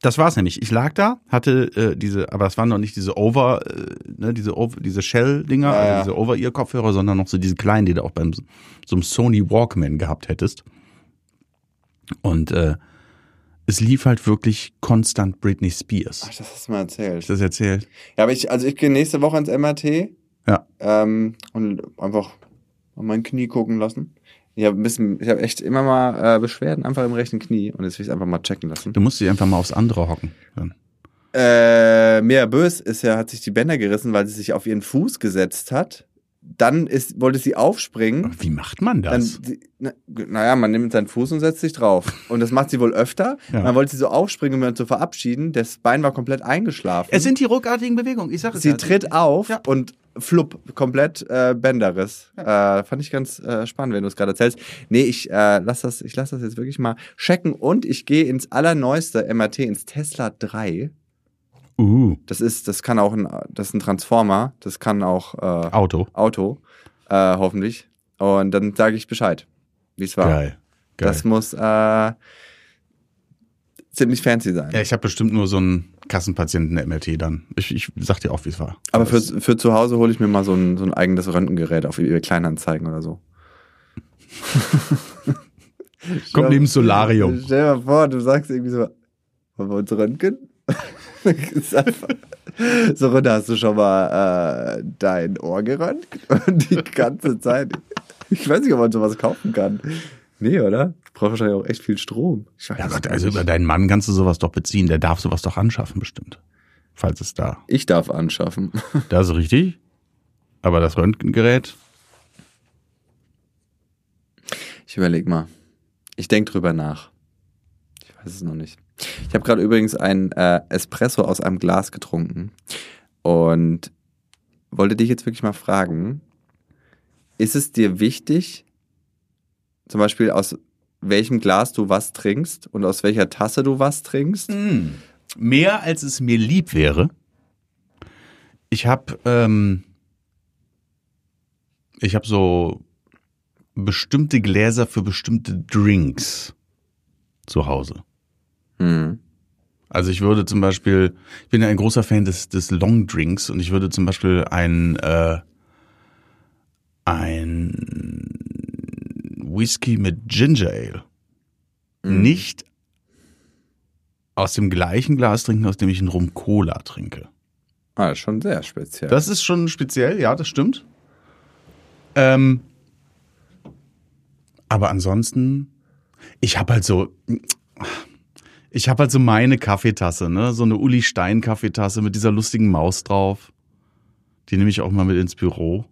Das war's nämlich. Ich lag da, hatte äh, diese, aber es waren noch nicht diese Over, äh, ne, diese Over, diese Shell-Dinger, Ja, also diese Over-Ear-Kopfhörer, sondern noch so diese kleinen, die du auch beim so einem Sony Walkman gehabt hättest. Und äh, es lief halt wirklich konstant Britney Spears. Ach, das hast du mal erzählt. Du das erzählt? Ja, aber ich, also ich gehe nächste Woche ins MRT Ja. ähm, und einfach an mein Knie gucken lassen. Ich habe ein bisschen, ich habe echt immer mal äh, Beschwerden einfach im rechten Knie und jetzt will ich einfach mal checken lassen. Du musst dich einfach mal aufs andere hocken. Dann. Äh, Mea Bös ist ja, hat sich die Bänder gerissen, weil sie sich auf ihren Fuß gesetzt hat. Dann ist, wollte sie aufspringen. Wie macht man Dann, das? na, naja, man nimmt seinen Fuß und setzt sich drauf. Und das macht sie wohl öfter. Ja. Dann wollte sie so aufspringen, um ihn zu verabschieden. Das Bein war komplett eingeschlafen. es sind die ruckartigen Bewegungen, ich sag es sie ja. tritt auf Ja. und flupp, komplett äh, Bänderriss. Äh, fand ich ganz äh, spannend, wenn du es gerade erzählst. Nee, ich äh, lass das, ich lass das jetzt wirklich mal checken und ich gehe ins allerneueste MRT, ins Tesla 3. Uh, Das ist, das kann auch ein, das ist ein Transformer, das kann auch äh, Auto. Auto, äh, hoffentlich. Und dann sage ich Bescheid, wie es war. Geil. Geil. Das muss äh, ziemlich fancy sein. ja, ich habe bestimmt nur so einen Kassenpatienten MRT dann. Ich, ich sag dir auch, wie es war. Aber für, für zu Hause hole ich mir mal so ein, so ein eigenes Röntgengerät auf eBay Kleinanzeigen oder so. Kommt neben Solarium. Stell dir mal vor, du sagst irgendwie so, wollen wir uns röntgen? Einfach- so, Runde, hast du schon mal äh, dein Ohr geröntgt? Und die ganze Zeit. Ich weiß nicht, ob man sowas kaufen kann. Nee, oder? Braucht wahrscheinlich auch echt viel Strom. Ich weiß Ja Gott, also über deinen Mann kannst du sowas doch beziehen. Der darf sowas doch anschaffen, bestimmt. Falls es da. ich darf anschaffen. Das ist richtig. Aber das Röntgengerät, Ich überleg mal. Ich denk drüber nach. Ich weiß es noch nicht. Ich habe gerade übrigens ein äh, Espresso aus einem Glas getrunken und wollte dich jetzt wirklich mal fragen, ist es dir wichtig, zum Beispiel aus welchem Glas du was trinkst und aus welcher Tasse du was trinkst? mehr als es mir lieb wäre. Ich habe ähm, ich habe so bestimmte Gläser für bestimmte Drinks zu Hause. Hm. Also ich würde zum Beispiel, ich bin ja ein großer Fan des, des Long Drinks und ich würde zum Beispiel ein, äh, ein Whisky mit Ginger Ale nicht aus dem gleichen Glas trinken, aus dem ich einen Rum Cola trinke. Ah, das ist schon sehr speziell. Das ist schon speziell, ja, das stimmt. Ähm, aber ansonsten, ich habe halt so, ich habe halt so meine Kaffeetasse, ne, so eine Uli Stein Kaffeetasse mit dieser lustigen Maus drauf. Die nehme ich auch mal mit ins Büro.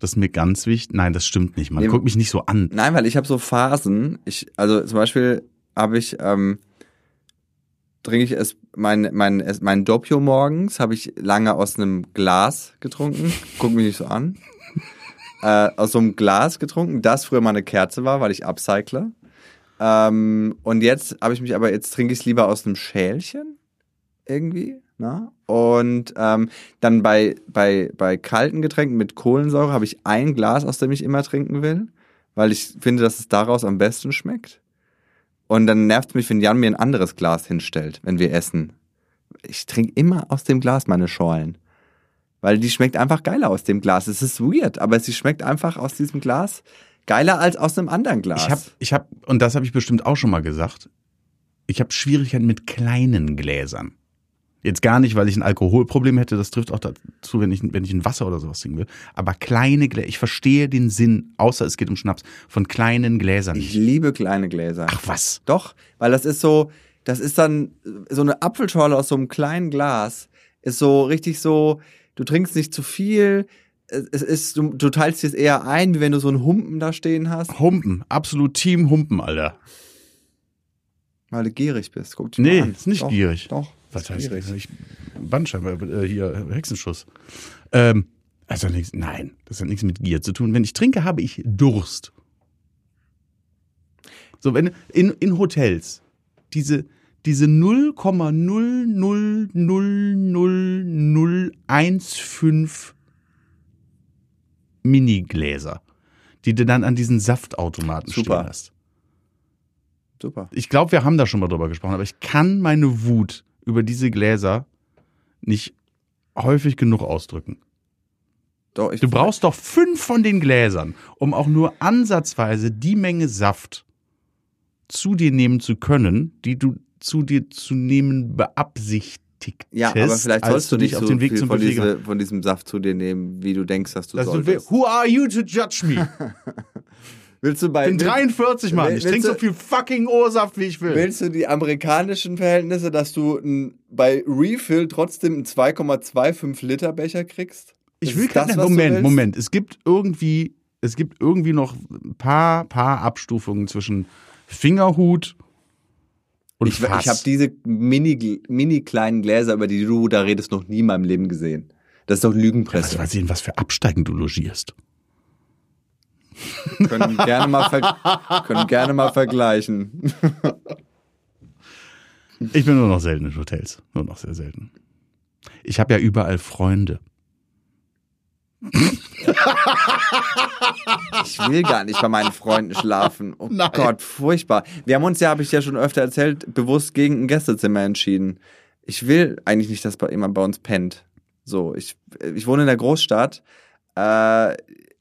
Das ist mir ganz wichtig. Nein, das stimmt nicht. Man Nee, guckt mich nicht so an. Nein, weil ich habe so Phasen. Ich, also zum Beispiel habe ich, ähm, trinke ich es, mein, mein, es, mein Doppio morgens habe ich lange aus einem Glas getrunken. Guck mich nicht so an. äh, aus so einem Glas getrunken, das früher mal eine Kerze war, weil ich upcycle. Ähm, und jetzt habe ich mich aber, jetzt trinke ich es lieber aus einem Schälchen. Irgendwie. Na? Und ähm, dann bei, bei, bei kalten Getränken mit Kohlensäure habe ich ein Glas, aus dem ich immer trinken will, weil ich finde, dass es daraus am besten schmeckt. Und dann nervt es mich, wenn Jan mir ein anderes Glas hinstellt, wenn wir essen. Ich trinke immer aus dem Glas meine Schorlen. Weil die schmeckt einfach geiler aus dem Glas. Es ist weird, aber sie schmeckt einfach aus diesem Glas geiler als aus einem anderen Glas. Ich habe, ich habe, und das habe ich bestimmt auch schon mal gesagt, ich habe Schwierigkeiten mit kleinen Gläsern. Jetzt gar nicht, weil ich ein Alkoholproblem hätte, das trifft auch dazu, wenn ich, wenn ich ein Wasser oder sowas trinken will. Aber kleine Gläser, ich verstehe den Sinn, außer es geht um Schnaps, von kleinen Gläsern ich liebe kleine Gläser. Ach was. Doch, weil das ist so, das ist dann so eine Apfelschorle aus so einem kleinen Glas. Ist so richtig so, du trinkst nicht zu viel. Es ist, du, du teilst es eher ein, wie wenn du so einen Humpen da stehen hast, Humpen, absolut Team Humpen, Alter. weil du gierig bist. Guck dich Nee, mal an. ist nicht Doch, gierig. Doch. Was heißt? Ich, Bandscheibe, äh, hier, Hexenschuss. Ähm, also nichts, nein, das hat nichts mit Gier zu tun. Wenn ich trinke, habe ich Durst. So, wenn in, in Hotels diese, diese 0,0000015 Minigläser, die du dann an diesen Saftautomaten Super. stehen hast. Super. Ich glaube, wir haben da schon mal drüber gesprochen, aber ich kann meine Wut über diese Gläser nicht häufig genug ausdrücken. Doch, ich Du brauchst doch fünf von den Gläsern, um auch nur ansatzweise die Menge Saft zu dir nehmen zu können, die du zu dir zu nehmen beabsichtigt Ja, aber vielleicht sollst du dich nicht auf so den Weg zum von, diese, von diesem Saft zu dir nehmen, wie du denkst, dass du dass du solltest. Who are you to judge me? willst du bei Ich bin 43, Mann. Ich trinke so viel fucking Ursaft, wie ich will. Willst du die amerikanischen Verhältnisse, dass du ein, bei Refill trotzdem einen 2,25 Liter Becher kriegst? Ich will das, keine, was du Moment? Moment. Es gibt irgendwie, es gibt irgendwie noch ein paar, paar Abstufungen zwischen Fingerhut und Ich, Fass. ich habe diese mini, mini kleinen Gläser, über die du da redest, noch nie in meinem Leben gesehen. Das ist doch Was Lügenpresse. weiß ich, in was für Absteigen du logierst. können, gerne mal können gerne mal vergleichen. Ich bin nur noch selten in Hotels. Nur noch sehr selten. Ich habe ja überall Freunde. Ich will gar nicht bei meinen Freunden schlafen. Oh Nein. Gott, furchtbar. Wir haben uns ja, habe ich ja schon öfter erzählt, bewusst gegen ein Gästezimmer entschieden. Ich will eigentlich nicht, dass jemand bei uns pennt. So, ich, ich wohne in der Großstadt. Äh,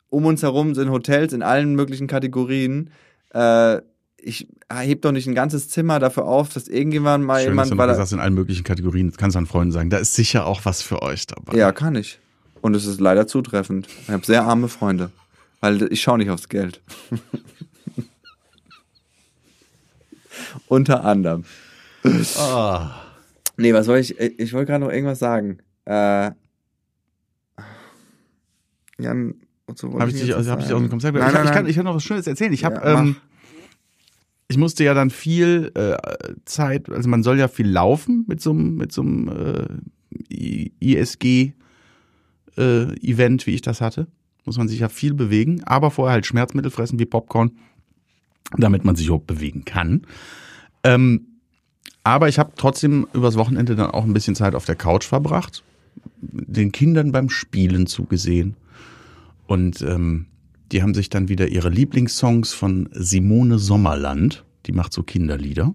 um uns herum sind Hotels in allen möglichen Kategorien. Äh, ich heb doch nicht ein ganzes Zimmer dafür auf, dass irgendjemand mal Schön, dass jemand du weil er- gesagt hast, in allen möglichen Kategorien. Das kannst du an Freunden sagen. Da ist sicher auch was für euch dabei. Ja, kann ich. Und es ist leider zutreffend. Ich habe sehr arme Freunde. Weil ich schaue nicht aufs Geld. Unter anderem. Ah. Nee, was soll ich? Ich wollte gerade noch irgendwas sagen. Äh, Jan, wozu wollte ich dich, also, hab ich dich sagen? aus dem Konzept Nein, ich, nein, ich, kann, ich kann noch was Schönes erzählen. Ich habe, Ja, ähm, ich musste ja dann viel äh, Zeit, also man soll ja viel laufen mit so einem mit so einem äh, ISG äh, Event, wie ich das hatte. Muss man sich ja viel bewegen, aber vorher halt Schmerzmittel fressen wie Popcorn, damit man sich überhaupt bewegen kann. Ähm, aber ich habe trotzdem übers Wochenende dann auch ein bisschen Zeit auf der Couch verbracht, den Kindern beim Spielen zugesehen. Und ähm, die haben sich dann wieder ihre Lieblingssongs von Simone Sommerland, die macht so Kinderlieder,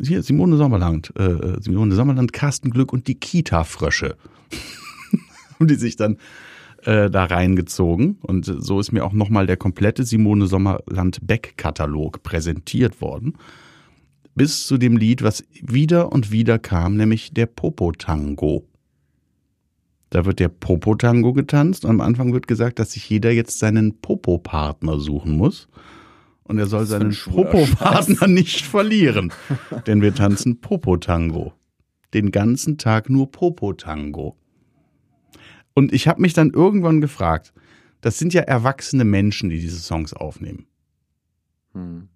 hier Simone Sommerland, äh, Simone Sommerland, Carsten Glück und die Kita-Frösche. haben die sich dann äh, da reingezogen. Und so ist mir auch nochmal der komplette Simone Sommerland-Beck-Katalog präsentiert worden. Bis zu dem Lied, was wieder und wieder kam, nämlich der Popo-Tango. Da wird der Popo-Tango getanzt und am Anfang wird gesagt, dass sich jeder jetzt seinen Popo-Partner suchen muss. Und er soll seinen Popo-Partner nicht verlieren. Denn wir tanzen Popo-Tango. Den ganzen Tag nur Popo-Tango. Und ich habe mich dann irgendwann gefragt, das sind ja erwachsene Menschen, die diese Songs aufnehmen. Hm.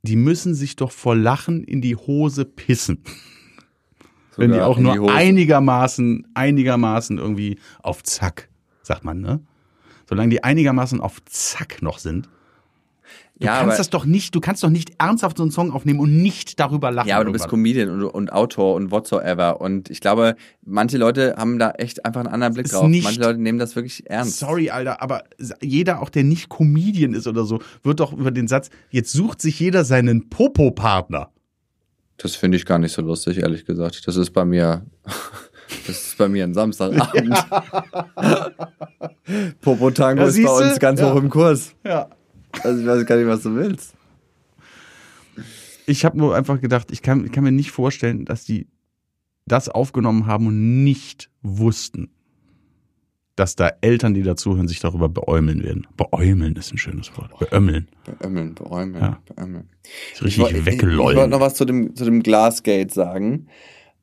Die müssen sich doch vor Lachen in die Hose pissen. Wenn die auch nur die einigermaßen, einigermaßen irgendwie auf Zack, sagt man, ne? Solange die einigermaßen auf Zack noch sind, Du ja, kannst das doch nicht, du kannst doch nicht ernsthaft so einen Song aufnehmen und nicht darüber lachen. Ja, aber du bist Comedian und, und Autor und whatsoever. Und ich glaube, manche Leute haben da echt einfach einen anderen Blick drauf. Nicht, manche Leute nehmen das wirklich ernst. Sorry, Alter, aber jeder, auch der nicht Comedian ist oder so, wird doch über den Satz, jetzt sucht sich jeder seinen Popo-Partner. Das finde ich gar nicht so lustig, ehrlich gesagt. Das ist bei mir, das ist bei mir ein Samstagabend. Ja. Popo-Tango ja, ist bei uns ganz ja. hoch im Kurs. Ja. Also ich weiß gar nicht, was du willst. Ich habe nur einfach gedacht, ich kann, ich kann mir nicht vorstellen, dass die das aufgenommen haben und nicht wussten, dass da Eltern, die dazuhören, sich darüber beäumeln werden. Beäumeln ist ein schönes Wort. Beömmeln. Beömmeln, beäumeln, ja. beömmeln. Richtig ich, weggelollen. Ich, ich wollte noch was zu dem, zu dem Glassgate sagen.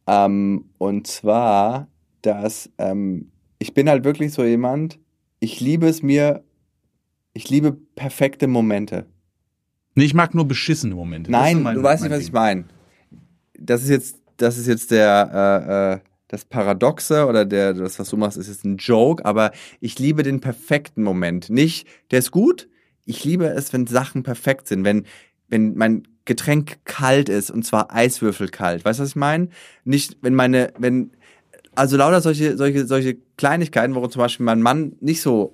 Ähm, und zwar, dass ähm, ich bin halt wirklich so jemand, ich liebe es mir ich liebe perfekte Momente. Nee, ich mag nur beschissene Momente. Nein, mein, du weißt nicht, was Ding. ich meine. Das ist jetzt, das ist jetzt der, äh, äh, das Paradoxe oder der, das, was du machst, ist jetzt ein Joke, aber ich liebe den perfekten Moment. Nicht, der ist gut. Ich liebe es, wenn Sachen perfekt sind, wenn, wenn mein Getränk kalt ist und zwar Eiswürfelkalt. Weißt du, was ich meine? Nicht, wenn meine, wenn, also lauter solche, solche, solche Kleinigkeiten, worum zum Beispiel mein Mann nicht so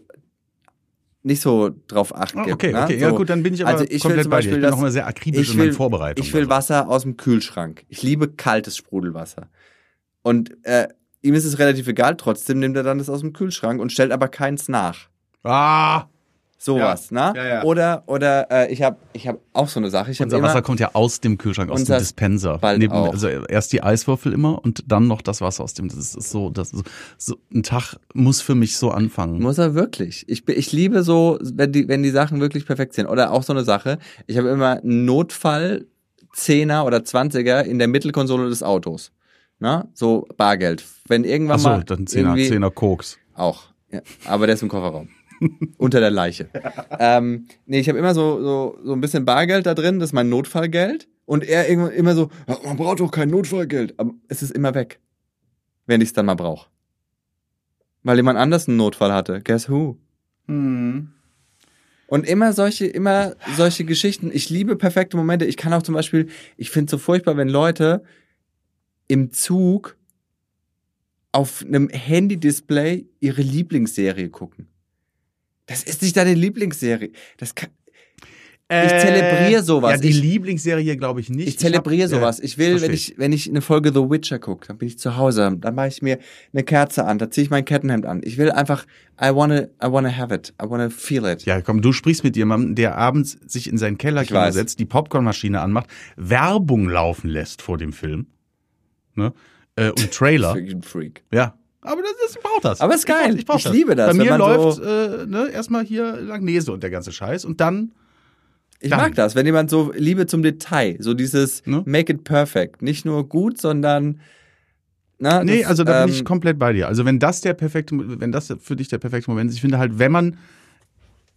nicht so drauf acht gibt. Okay, ne? okay, so. ja gut, dann bin ich aber also ich komplett will zum Beispiel bei dir. Ich bin das, noch mal sehr akribisch in meinen Vorbereitungen. Ich will Wasser aus dem Kühlschrank. Ich liebe kaltes Sprudelwasser. Und äh, ihm ist es relativ egal, trotzdem nimmt er dann das aus dem Kühlschrank und stellt aber keins nach. Ah! Sowas, ja. ne? Ja, ja. Oder, oder äh, ich habe ich hab auch so eine Sache. Ich unser Wasser kommt ja aus dem Kühlschrank, aus dem Dispenser. Neben, also erst die Eiswürfel immer und dann noch das Wasser aus dem. Das ist so, das ist so, ein Tag muss für mich so anfangen. Muss er wirklich. Ich, ich liebe so, wenn die, wenn die Sachen wirklich perfekt sind. Oder auch so eine Sache. Ich habe immer einen Notfall Zehner oder Zwanziger in der Mittelkonsole des Autos. Na, so Bargeld. Wenn irgendwann Ach so, mal dann Zehner, Zehner Koks. Auch. Ja, aber der ist im Kofferraum. Unter der Leiche. ähm, nee, ich habe immer so, so, so ein bisschen Bargeld da drin, das ist mein Notfallgeld. Und er irgendwann immer so, man braucht doch kein Notfallgeld. Aber es ist immer weg, wenn ich es dann mal brauche. Weil jemand anders einen Notfall hatte. Guess who? Hm. Und immer solche, immer solche Geschichten. Ich liebe perfekte Momente. Ich kann auch zum Beispiel, ich finde es so furchtbar, wenn Leute im Zug auf einem Handy-Display ihre Lieblingsserie gucken. Das ist nicht deine Lieblingsserie. Das kann, ich zelebriere äh, sowas. Ja, die ich, Lieblingsserie glaube ich nicht. Ich zelebriere sowas. Ich will, wenn ich, wenn ich eine Folge The Witcher gucke, dann bin ich zu Hause, dann mache ich mir eine Kerze an, da ziehe ich mein Kettenhemd an. Ich will einfach, I wanna, I wanna have it, I wanna feel it. Ja, komm, du sprichst mit jemandem, der abends sich in seinen Keller setzt, die Popcornmaschine anmacht, Werbung laufen lässt vor dem Film, ne? Äh, und Trailer. das ist Freak. Ja, aber das, das, ich brauche das. Aber ist geil. Ich, brauch, ich, brauch ich liebe das. Bei mir läuft so äh, ne, erstmal hier Langnese und der ganze Scheiß und dann. Ich dann. mag das, wenn jemand so Liebe zum Detail, so dieses ne? Make it perfect. Nicht nur gut, sondern. Na, nee, das, also da ähm, bin ich komplett bei dir. Also wenn das der perfekte, wenn das für dich der perfekte Moment ist, ich finde halt, wenn man,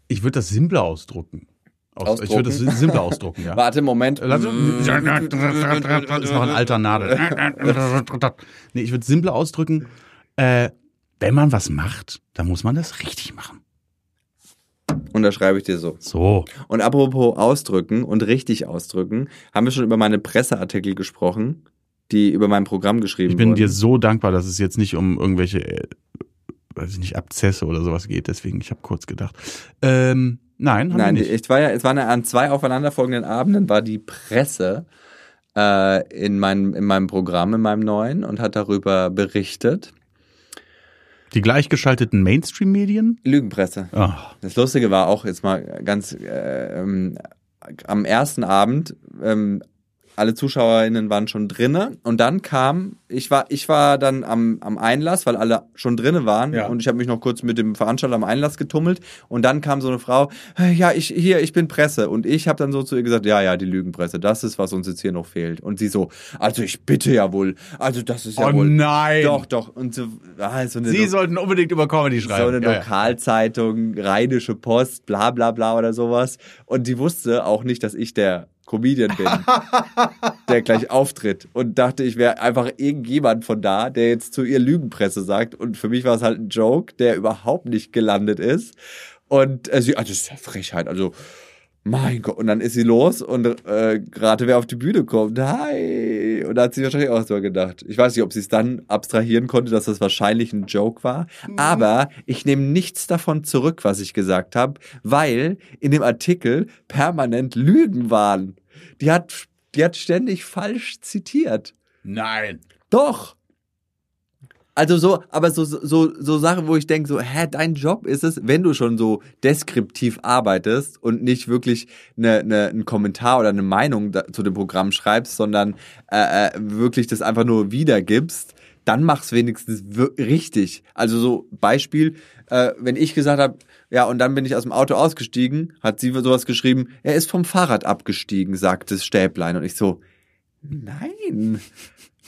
ich würde das simpler ausdrucken. Aus, ich würde das simpler ausdrucken, ja. Warte, Moment. Das ist noch ein alter Nadel. nee, ich würde simpler ausdrücken äh, wenn man was macht, dann muss man das richtig machen. Und da schreibe ich dir so. So. Und apropos ausdrücken und richtig ausdrücken, haben wir schon über meine Presseartikel gesprochen, die über mein Programm geschrieben wurden. Ich bin wurden. dir so dankbar, dass es jetzt nicht um irgendwelche, äh, weiß ich nicht, Abzesse oder sowas geht. Deswegen, ich habe kurz gedacht. Ähm, Nein, haben Nein, wir nicht. ich war ja, es waren ja an zwei aufeinanderfolgenden Abenden war die Presse äh, in meinem in meinem Programm, in meinem neuen und hat darüber berichtet. Die gleichgeschalteten Mainstream-Medien? Lügenpresse. Ach, Das Lustige war auch jetzt mal ganz äh, ähm, am ersten Abend. Ähm, alle ZuschauerInnen waren schon drinne und dann kam, ich war, ich war dann am, am Einlass, weil alle schon drinne waren Ja. und ich habe mich noch kurz mit dem Veranstalter am Einlass getummelt und dann kam so eine Frau, "Äh, ja, ich hier, ich bin Presse und ich habe dann so zu ihr gesagt, ja, ja, die Lügenpresse, das ist, was uns jetzt hier noch fehlt und sie so, also ich bitte ja wohl, also das ist ja Oh wohl, nein. doch, doch und so, ah, so eine Sie sollten unbedingt über Comedy so schreiben. eine Ja, ja. Lokalzeitung, Rheinische Post, bla bla bla oder sowas. Und die wusste auch nicht, dass ich der Comedian bin, der gleich auftritt. Und dachte, ich wäre einfach irgendjemand von da, der jetzt zu ihr Lügenpresse sagt. Und für mich war es halt ein Joke, der überhaupt nicht gelandet ist. Und äh, sie, also das ist ja Frechheit, also mein Gott. Und dann ist sie los und äh, gerade wer auf die Bühne kommt, hi. Und da hat sie wahrscheinlich auch so gedacht. Ich weiß nicht, ob sie es dann abstrahieren konnte, dass das wahrscheinlich ein Joke war. Aber ich nehme nichts davon zurück, was ich gesagt habe, weil in dem Artikel permanent Lügen waren. Die hat, die hat ständig falsch zitiert. Nein. Doch. Also so, aber so, so, so Sachen, wo ich denke, so, hä, dein Job ist es, wenn du schon so deskriptiv arbeitest und nicht wirklich eine, eine, einen Kommentar oder eine Meinung da, zu dem Programm schreibst, sondern äh, äh, wirklich das einfach nur wiedergibst, dann mach's wenigstens richtig. Also so Beispiel, äh, wenn ich gesagt habe, ja, und dann bin ich aus dem Auto ausgestiegen, hat sie sowas geschrieben, er ist vom Fahrrad abgestiegen, sagt das Stäblein. Und ich so, nein.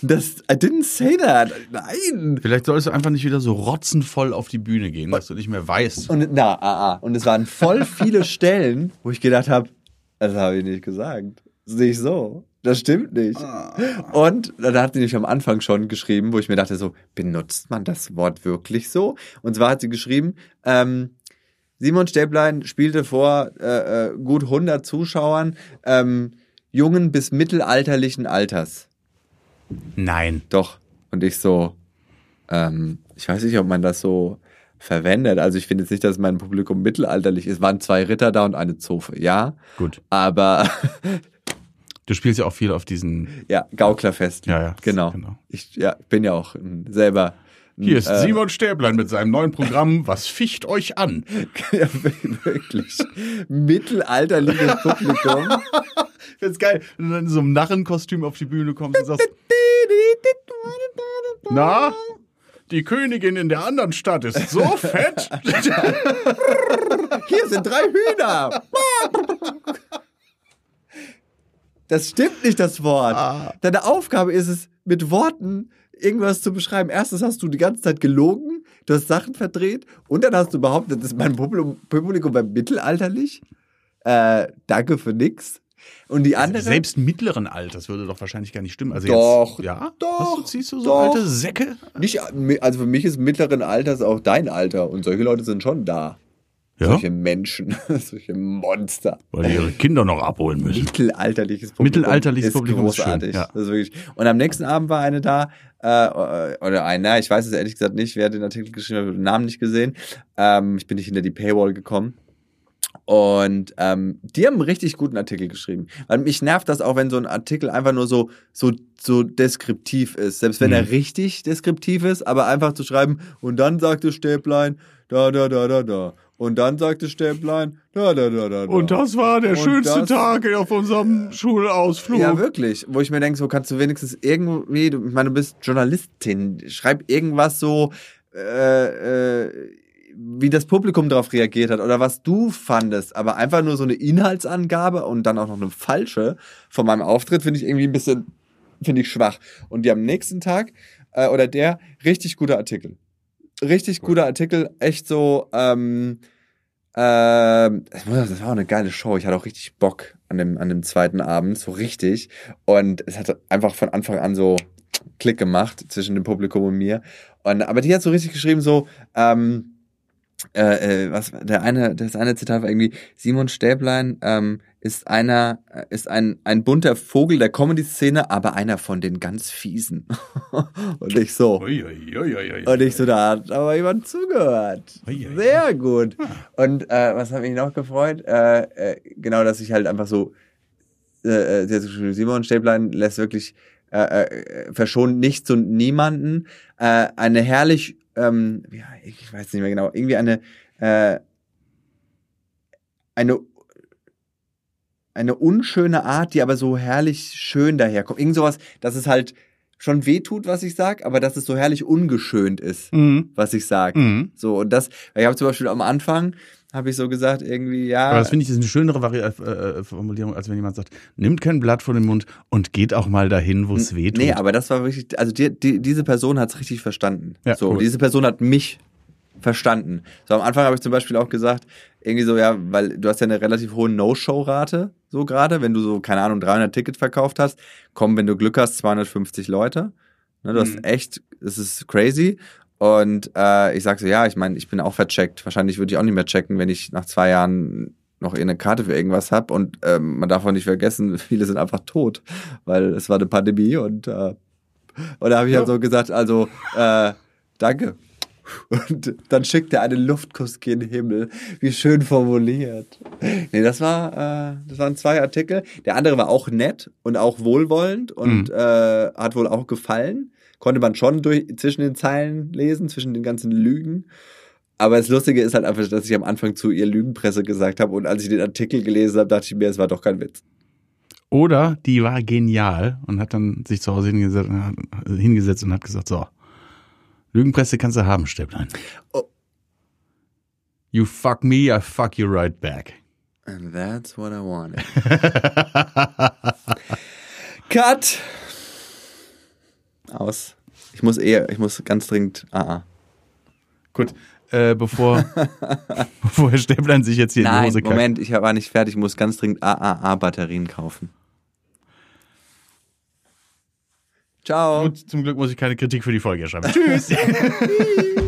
Das, I didn't say that. Nein. Vielleicht solltest du einfach nicht wieder so rotzenvoll auf die Bühne gehen, dass du nicht mehr weißt. Und na, ah, ah. Und es waren voll viele Stellen, wo ich gedacht habe, das habe ich nicht gesagt. Das ist nicht so. Das stimmt nicht. Und dann hat sie nämlich am Anfang schon geschrieben, wo ich mir dachte, so, benutzt man das Wort wirklich so? Und zwar hat sie geschrieben, ähm, Simon Stäblein spielte vor äh, äh, gut 100 Zuschauern, ähm, jungen bis mittelalterlichen Alters. Nein. Doch. Und ich so, ähm, ich weiß nicht, ob man das so verwendet. Also ich finde jetzt nicht, dass mein Publikum mittelalterlich ist. Es waren zwei Ritter da und eine Zofe, ja. Gut. Aber Du spielst ja auch viel auf diesen. ja, Gauklerfest. Ja, ja. Genau. genau. Ich ja, bin ja auch selber. Hier ist äh, Simon Stäblein mit seinem neuen Programm Was ficht euch an? ja, wirklich. Mittelalterliches Publikum. Das ist geil, wenn du dann in so einem Narrenkostüm auf die Bühne kommst und sagst, na, die Königin in der anderen Stadt ist so fett. Hier sind drei Hühner. Das stimmt nicht, das Wort. Ah. Deine Aufgabe ist es, mit Worten irgendwas zu beschreiben. Erstens hast du die ganze Zeit gelogen, du hast Sachen verdreht und dann hast du behauptet, das ist mein Publikum, Publikum beim mittelalterlich. Äh, danke für nix. Und die andere. Selbst mittleren Alters würde doch wahrscheinlich gar nicht stimmen. Also Doch, jetzt, ja? doch, Hast du, ziehst du so doch. alte Säcke? nicht, also für mich ist mittleren Alters auch dein Alter und solche Leute sind schon da. Ja, Solche Menschen, solche Monster. weil die ihre Kinder noch abholen müssen. Mittelalterliches Publikum. Mittelalterliches ist Publikum ist schön, großartig. ja. Das ist wirklich. Und am nächsten Abend war eine da, äh, oder einer, ich weiß es ehrlich gesagt nicht, wer den Artikel geschrieben hat, den Namen nicht gesehen. Ähm, ich bin nicht hinter die Paywall gekommen. Und ähm, die haben einen richtig guten Artikel geschrieben. Weil mich nervt das auch, wenn so ein Artikel einfach nur so, so, so deskriptiv ist. Selbst wenn Mhm. er richtig deskriptiv ist, aber einfach zu schreiben, und dann sagte Stäblein, da, da, da, da, da. Und dann sagte Stäblein, da, da, da, da, da. Und das war der Und schönste das- Tag auf unserem Schulausflug. Ja, wirklich. Wo ich mir denke, so kannst du wenigstens irgendwie, du, ich meine, du bist Journalistin, schreib irgendwas so, äh, äh, wie das Publikum darauf reagiert hat oder was du fandest, aber einfach nur so eine Inhaltsangabe und dann auch noch eine falsche von meinem Auftritt finde ich irgendwie ein bisschen, finde ich schwach. Und die am nächsten Tag, äh, oder der, richtig guter Artikel. Richtig guter Artikel, echt so, ähm, ähm, das war das war auch eine geile Show. Ich hatte auch richtig Bock an dem, an dem zweiten Abend, so richtig. Und es hat einfach von Anfang an so Klick gemacht zwischen dem Publikum und mir. Und, aber die hat so richtig geschrieben, so, ähm, äh, äh, was der eine, das eine Zitat war irgendwie Simon Stäblein ähm, ist einer äh, ist ein ein bunter Vogel der Comedy-Szene, aber einer von den ganz fiesen. und ich so Ui, ui, ui, ui, ui. und ich so da hat aber jemand zugehört. Sehr gut. Und äh, was hat mich noch gefreut? Äh, äh, genau, dass ich halt einfach so äh, Simon Stäblein lässt wirklich äh, äh, verschont nichts und niemanden. Äh, eine herrlich, ähm, ja, ich weiß nicht mehr genau, irgendwie eine äh, eine eine unschöne Art, die aber so herrlich schön daherkommt. Irgend sowas, dass es halt schon wehtut, was ich sag, aber dass es so herrlich ungeschönt ist, Mhm. was ich sag. Mhm. So, und das, ich habe zum Beispiel am Anfang, habe ich so gesagt, irgendwie, ja. Aber das finde ich ist eine schönere Vari äh, äh, Formulierung, als wenn jemand sagt, nimmt kein Blatt vor den Mund und geht auch mal dahin, wo es weh tut. Nee, aber das war wirklich, also die, die, diese Person hat es richtig verstanden. Ja, so, cool. diese Person hat mich verstanden. So am Anfang habe ich zum Beispiel auch gesagt, irgendwie so, ja, weil du hast ja eine relativ hohe No-Show-Rate, so gerade, wenn du so, keine Ahnung, 300 Tickets verkauft hast, kommen, wenn du Glück hast, 250 Leute. Ne, du hast Mhm. echt, es ist crazy. Und äh, ich sag so, ja, ich meine, ich bin auch vercheckt. Wahrscheinlich würde ich auch nicht mehr checken, wenn ich nach zwei Jahren noch eine Karte für irgendwas hab. Und ähm, man darf auch nicht vergessen, viele sind einfach tot, weil es war eine Pandemie und, äh, und da habe ich Ja. halt so gesagt, also äh, danke. Und dann schickt er einen Luftkuss gen Himmel. Wie schön formuliert. Nee, das war, äh, das waren zwei Artikel. Der andere war auch nett und auch wohlwollend und Mhm. äh, hat wohl auch gefallen. Konnte man schon durch, zwischen den Zeilen lesen, zwischen den ganzen Lügen. Aber das Lustige ist halt einfach, dass ich am Anfang zu ihr Lügenpresse gesagt habe und als ich den Artikel gelesen habe, dachte ich mir, es war doch kein Witz. Oder die war genial und hat dann sich zu Hause hingesetzt und hat, hingesetzt und hat gesagt, so, Lügenpresse kannst du haben, Stäblein. Oh. You fuck me, I fuck you right back. And that's what I wanted. Cut! Aus. Ich muss eher, ich muss ganz dringend. Ah, ah. Gut, äh, bevor, bevor Herr Stäblein sich jetzt hier in die Nein, Hose kackt. Moment, ich war nicht fertig. Ich muss ganz dringend AAA-Batterien kaufen. Ciao. Gut, zum Glück muss ich keine Kritik für die Folge schreiben. Tschüss.